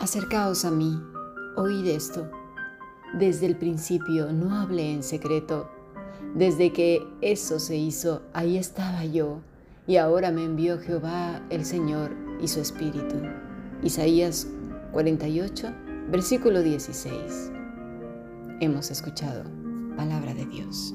Acercaos a mí, oíd esto. Desde el principio no hablé en secreto. Desde que eso se hizo, ahí estaba yo, y ahora me envió Jehová el Señor y su Espíritu. Isaías 48, versículo 16. Hemos escuchado palabra de Dios.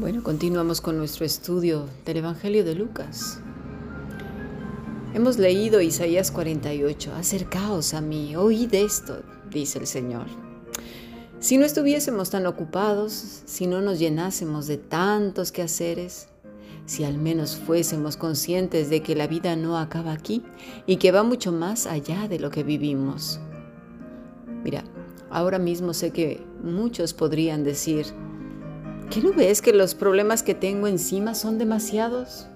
Bueno, continuamos con nuestro estudio del Evangelio de Lucas. Hemos leído Isaías 48. Acercaos a mí, oíd esto, dice el Señor. Si no estuviésemos tan ocupados, si no nos llenásemos de tantos quehaceres, si al menos fuésemos conscientes de que la vida no acaba aquí y que va mucho más allá de lo que vivimos. Mira, ahora mismo sé que muchos podrían decir, ¿qué no ves que los problemas que tengo encima son demasiados?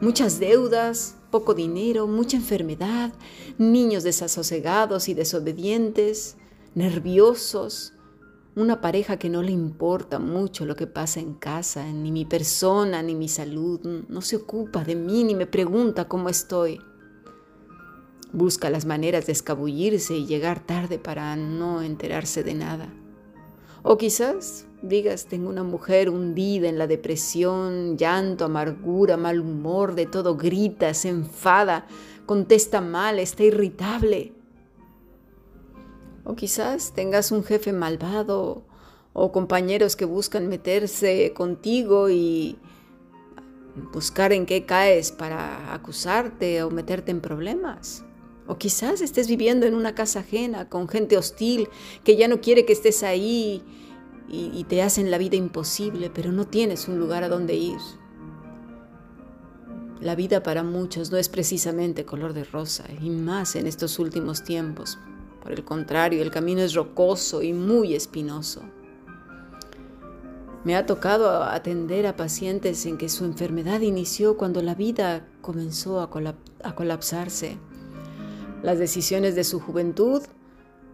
Muchas deudas, poco dinero, mucha enfermedad, niños desasosegados y desobedientes, nerviosos, una pareja que no le importa mucho lo que pasa en casa, ni mi persona, ni mi salud, no se ocupa de mí, ni me pregunta cómo estoy. Busca las maneras de escabullirse y llegar tarde para no enterarse de nada. O quizás digas, tengo una mujer hundida en la depresión, llanto, amargura, mal humor, de todo grita, se enfada, contesta mal, está irritable. O quizás tengas un jefe malvado o compañeros que buscan meterse contigo y buscar en qué caes para acusarte o meterte en problemas. O quizás estés viviendo en una casa ajena con gente hostil que ya no quiere que estés ahí y, te hacen la vida imposible, pero no tienes un lugar a donde ir. La vida para muchos no es precisamente color de rosa, y más en estos últimos tiempos. Por el contrario, el camino es rocoso y muy espinoso. Me ha tocado atender a pacientes en que su enfermedad inició cuando la vida comenzó a, colapsarse. Las decisiones de su juventud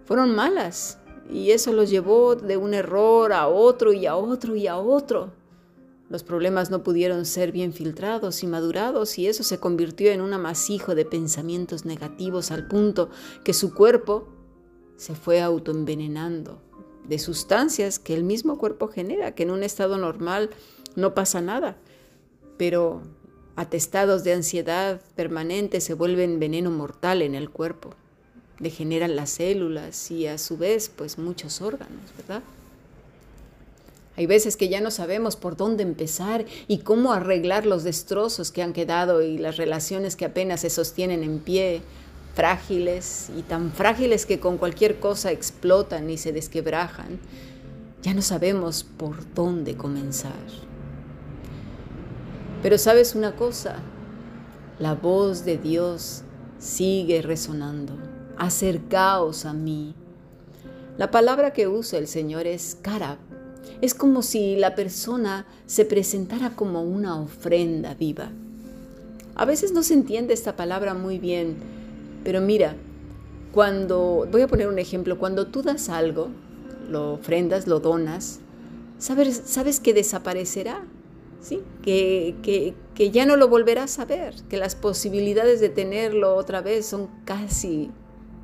fueron malas y eso los llevó de un error a otro y a otro y a otro. Los problemas no pudieron ser bien filtrados y madurados y eso se convirtió en un amasijo de pensamientos negativos al punto que su cuerpo se fue autoenvenenando de sustancias que el mismo cuerpo genera, que en un estado normal no pasa nada, pero atestados de ansiedad permanente se vuelven veneno mortal en el cuerpo, degeneran las células y a su vez pues muchos órganos, ¿verdad? Hay veces que ya no sabemos por dónde empezar y cómo arreglar los destrozos que han quedado y las relaciones que apenas se sostienen en pie frágiles y tan frágiles que con cualquier cosa explotan y se desquebrajan, ya no sabemos por dónde comenzar. Pero sabes una cosa, la voz de Dios sigue resonando. Acercaos a mí. La palabra que usa el Señor es cara. Es como si la persona se presentara como una ofrenda viva. A veces no se entiende esta palabra muy bien, pero mira, cuando, voy a poner un ejemplo, cuando tú das algo, lo ofrendas, lo donas, sabes, sabes que desaparecerá, Que, que, que ya no lo volverás a ver, que las posibilidades de tenerlo otra vez son casi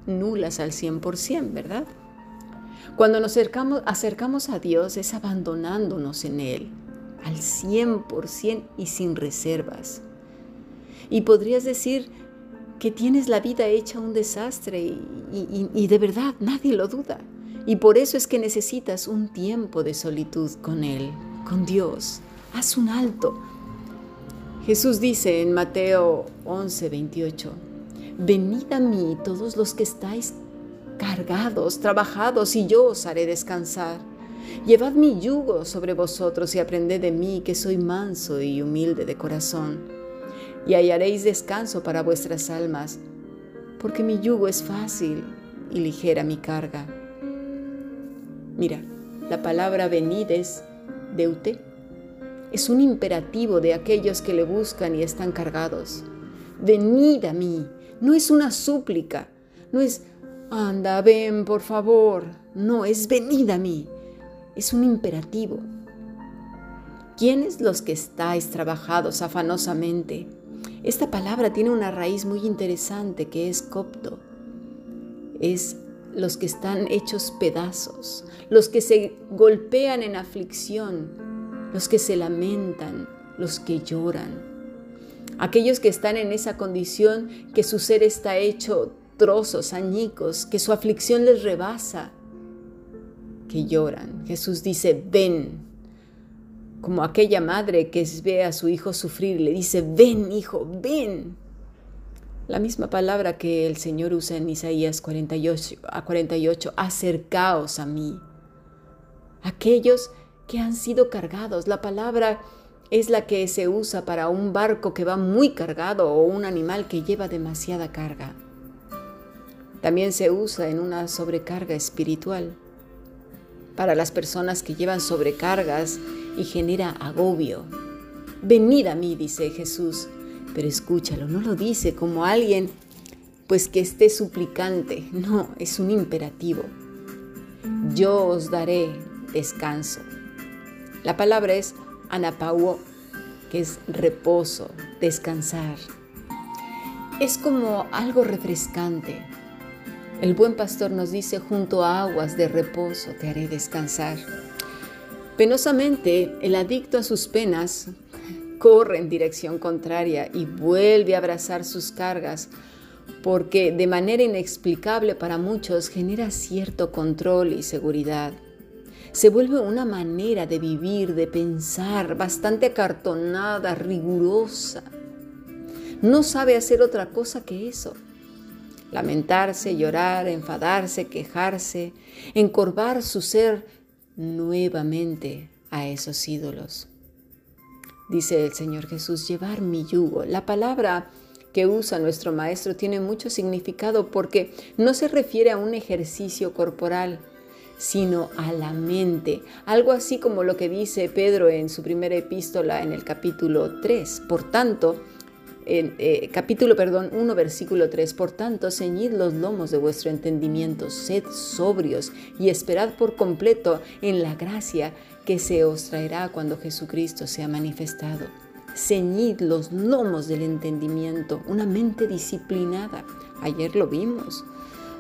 nulas al 100%, ¿verdad? Cuando nos acercamos, acercamos a Dios es abandonándonos en Él, al 100% y sin reservas. Y podrías decir, que tienes la vida hecha un desastre y, y, de verdad nadie lo duda. Y por eso es que necesitas un tiempo de solitud con Él, con Dios. Haz un alto. Jesús dice en Mateo 11, 28, Venid a mí todos los que estáis cargados, trabajados, y yo os haré descansar. Llevad mi yugo sobre vosotros y aprended de mí, que soy manso y humilde de corazón, y hallaréis descanso para vuestras almas, porque mi yugo es fácil y ligera mi carga. Mira, la palabra venid es deute. Es un imperativo de aquellos que le buscan y están cargados. Venid a mí. No es una súplica. No es, anda, ven, por favor. No, es venid a mí es un imperativo. ¿Quiénes los que estáis trabajados afanosamente? Esta palabra tiene una raíz muy interesante que es copto. Es los que están hechos pedazos, los que se golpean en aflicción, los que se lamentan, los que lloran. Aquellos que están en esa condición que su ser está hecho trozos, añicos, que su aflicción les rebasa, que lloran. Jesús dice, ven, como aquella madre que ve a su hijo sufrir, le dice, ven hijo, ven. La misma palabra que el Señor usa en Isaías 48, a 48, acercaos a mí. Aquellos que han sido cargados, la palabra es la que se usa para un barco que va muy cargado o un animal que lleva demasiada carga. También se usa en una sobrecarga espiritual para las personas que llevan sobrecargas y genera agobio. Venid a mí, dice Jesús, pero escúchalo, no lo dice como alguien pues que esté suplicante, no, es un imperativo. Yo os daré descanso. La palabra es anapauo, que es reposo, descansar. Es como algo refrescante, el buen pastor nos dice, junto a aguas de reposo te haré descansar. Penosamente, el adicto a sus penas corre en dirección contraria y vuelve a abrazar sus cargas porque de manera inexplicable para muchos genera cierto control y seguridad. Se vuelve una manera de vivir, de pensar, bastante acartonada, rigurosa. No sabe hacer otra cosa que eso lamentarse, llorar, enfadarse, quejarse, encorvar su ser nuevamente a esos ídolos. Dice el Señor Jesús, llevar mi yugo. La palabra que usa nuestro Maestro tiene mucho significado porque no se refiere a un ejercicio corporal, sino a la mente. Algo así como lo que dice Pedro en su primera epístola en el capítulo 3. Por tanto, eh, capítulo perdón, 1, versículo 3. Por tanto, ceñid los lomos de vuestro entendimiento, sed sobrios y esperad por completo en la gracia que se os traerá cuando Jesucristo sea manifestado. Ceñid los lomos del entendimiento, una mente disciplinada. Ayer lo vimos.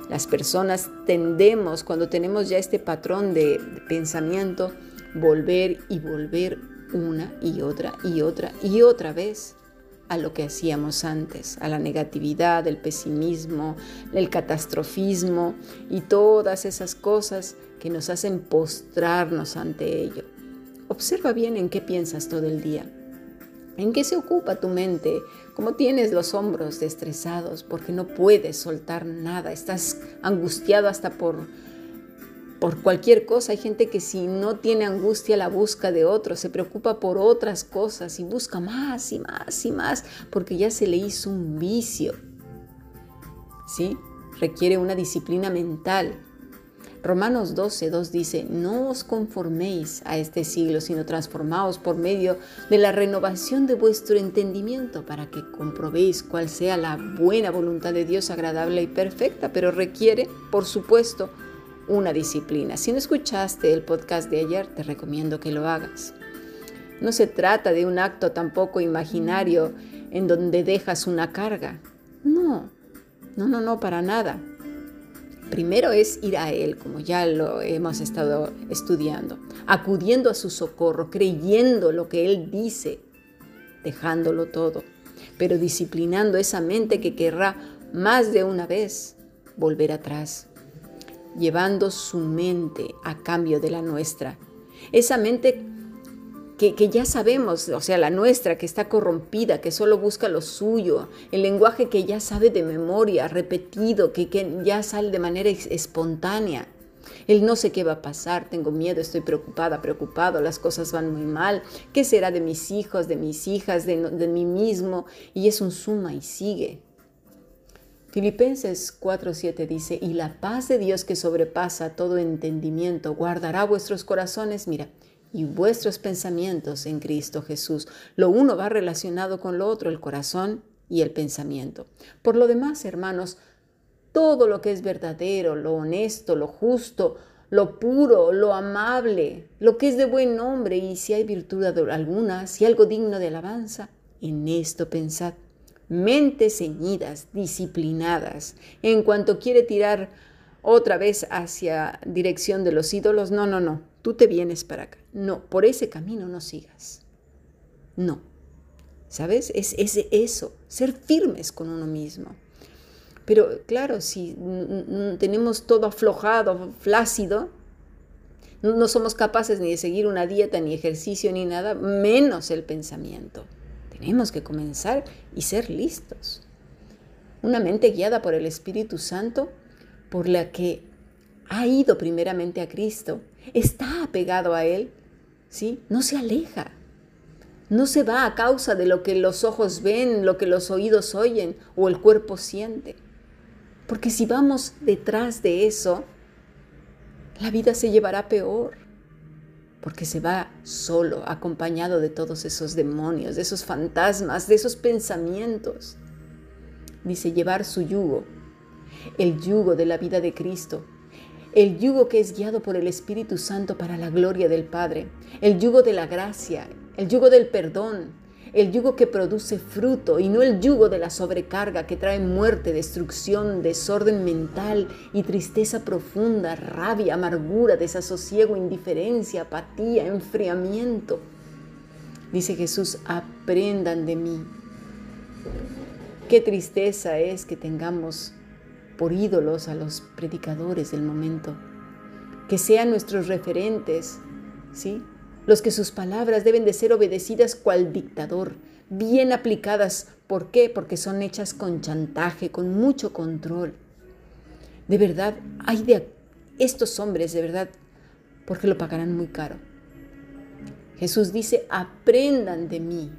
Las personas tendemos, cuando tenemos ya este patrón de pensamiento, volver y volver una y otra y otra y otra vez a lo que hacíamos antes, a la negatividad, el pesimismo, el catastrofismo y todas esas cosas que nos hacen postrarnos ante ello. Observa bien en qué piensas todo el día. ¿En qué se ocupa tu mente? ¿Cómo tienes los hombros estresados porque no puedes soltar nada? Estás angustiado hasta por por cualquier cosa. Hay gente que si no tiene angustia la busca de otro, se preocupa por otras cosas y busca más y más y más porque ya se le hizo un vicio. ¿Sí? Requiere una disciplina mental. Romanos 12, 2 dice, no os conforméis a este siglo, sino transformaos por medio de la renovación de vuestro entendimiento para que comprobéis cuál sea la buena voluntad de Dios agradable y perfecta, pero requiere, por supuesto, una disciplina. Si no escuchaste el podcast de ayer, te recomiendo que lo hagas. No se trata de un acto tampoco imaginario en donde dejas una carga. No, no, no, no, para nada. Primero es ir a Él, como ya lo hemos estado estudiando, acudiendo a su socorro, creyendo lo que Él dice, dejándolo todo. pero disciplinando esa mente que querrá más de una vez volver atrás, llevando su mente a cambio de la nuestra. Esa mente que, ya sabemos, o sea, la nuestra, que está corrompida, que solo busca lo suyo, el lenguaje que ya sabe de memoria, repetido, que, ya sale de manera espontánea. El no sé qué va a pasar, tengo miedo, estoy preocupada, preocupado, las cosas van muy mal, ¿qué será de mis hijos, de mis hijas, de, de mí mismo? Y es un suma y sigue. Filipenses 4:7 dice, y la paz de Dios que sobrepasa todo entendimiento guardará vuestros corazones, mira, y vuestros pensamientos en Cristo Jesús. Lo uno va relacionado con lo otro, el corazón y el pensamiento. Por lo demás, hermanos, todo lo que es verdadero, lo honesto, lo justo, lo puro, lo amable, lo que es de buen nombre y si hay virtud alguna, si algo digno de alabanza, en esto pensad. Mentes ceñidas, disciplinadas. En cuanto quiere tirar otra vez hacia dirección de los ídolos, no, no, no, tú te vienes para acá. No, por ese camino no sigas. No. ¿Sabes? Es, eso, ser firmes con uno mismo. Pero claro, si tenemos todo aflojado, flácido, no somos capaces ni de seguir una dieta, ni ejercicio, ni nada, menos el pensamiento. Tenemos que comenzar y ser listos. Una mente guiada por el Espíritu Santo, por la que ha ido primeramente a Cristo, está apegado a Él, ¿sí? No se aleja. No se va a causa de lo que los ojos ven, lo que los oídos oyen o el cuerpo siente. Porque si vamos detrás de eso, la vida se llevará peor. Porque se va solo, acompañado de todos esos demonios, de esos fantasmas, de esos pensamientos. Dice llevar su yugo, el yugo de la vida de Cristo, el yugo que es guiado por el Espíritu Santo para la gloria del Padre, el yugo de la gracia, el yugo del perdón, el yugo que produce fruto y no el yugo de la sobrecarga que trae muerte, destrucción, desorden mental y tristeza profunda, rabia, amargura, desasosiego, indiferencia, apatía, enfriamiento. Dice Jesús, aprendan de mí. Qué tristeza es que tengamos por ídolos a los predicadores del momento, que sean nuestros referentes, ¿sí? Los que sus palabras deben de ser obedecidas cual dictador, bien aplicadas. ¿Por qué? Porque son hechas con chantaje, con mucho control. De verdad, hay de estos hombres, de verdad, porque lo pagarán muy caro. Jesús dice, aprendan de mí.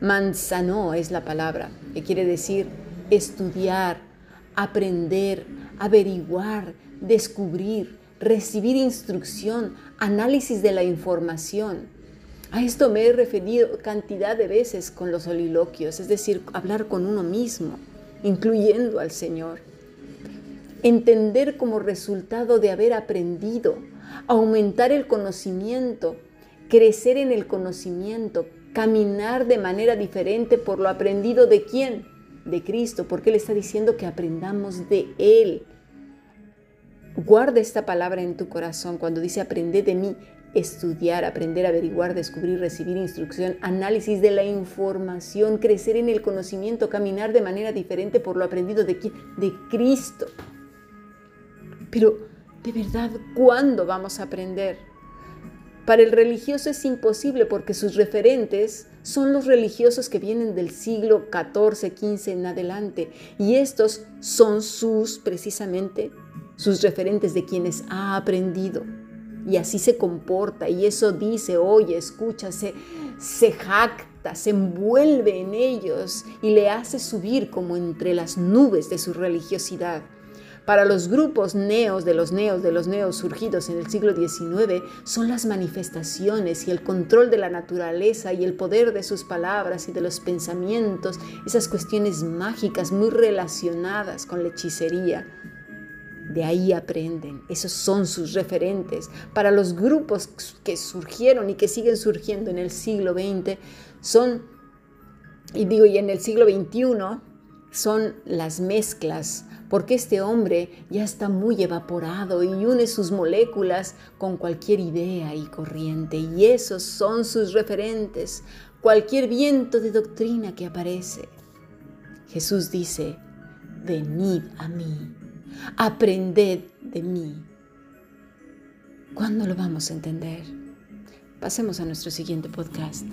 Manzano es la palabra, que quiere decir estudiar, aprender, averiguar, descubrir, recibir instrucción, análisis de la información. A esto me he referido cantidad de veces con los soliloquios, es decir, hablar con uno mismo, incluyendo al Señor. Entender como resultado de haber aprendido, aumentar el conocimiento, crecer en el conocimiento, caminar de manera diferente por lo aprendido de quién? De Cristo, porque Él está diciendo que aprendamos de Él. Guarda esta palabra en tu corazón cuando dice aprende de mí, estudiar, aprender, averiguar, descubrir, recibir instrucción, análisis de la información, crecer en el conocimiento, caminar de manera diferente por lo aprendido de? De Cristo. Pero, de verdad, ¿cuándo vamos a aprender? Para el religioso es imposible porque sus referentes son los religiosos que vienen del siglo XIV, XV en adelante. Y estos son sus, precisamente, sus referentes de quienes ha aprendido. Y así se comporta y eso dice, oye, escucha, se, se jacta, se envuelve en ellos y le hace subir como entre las nubes de su religiosidad. Para los grupos neos de los neos de los neos surgidos en el siglo XIX son las manifestaciones y el control de la naturaleza y el poder de sus palabras y de los pensamientos, esas cuestiones mágicas muy relacionadas con la hechicería. De ahí aprenden, esos son sus referentes. Para los grupos que surgieron y que siguen surgiendo en el siglo XX, son, y digo, y en el siglo XXI, son las mezclas porque este hombre ya está muy evaporado y une sus moléculas con cualquier idea y corriente, y esos son sus referentes. cualquier viento de doctrina que aparece. Jesús dice, venid a mí, aprended de mí. ¿Cuándo lo vamos a entender? Pasemos a nuestro siguiente podcast.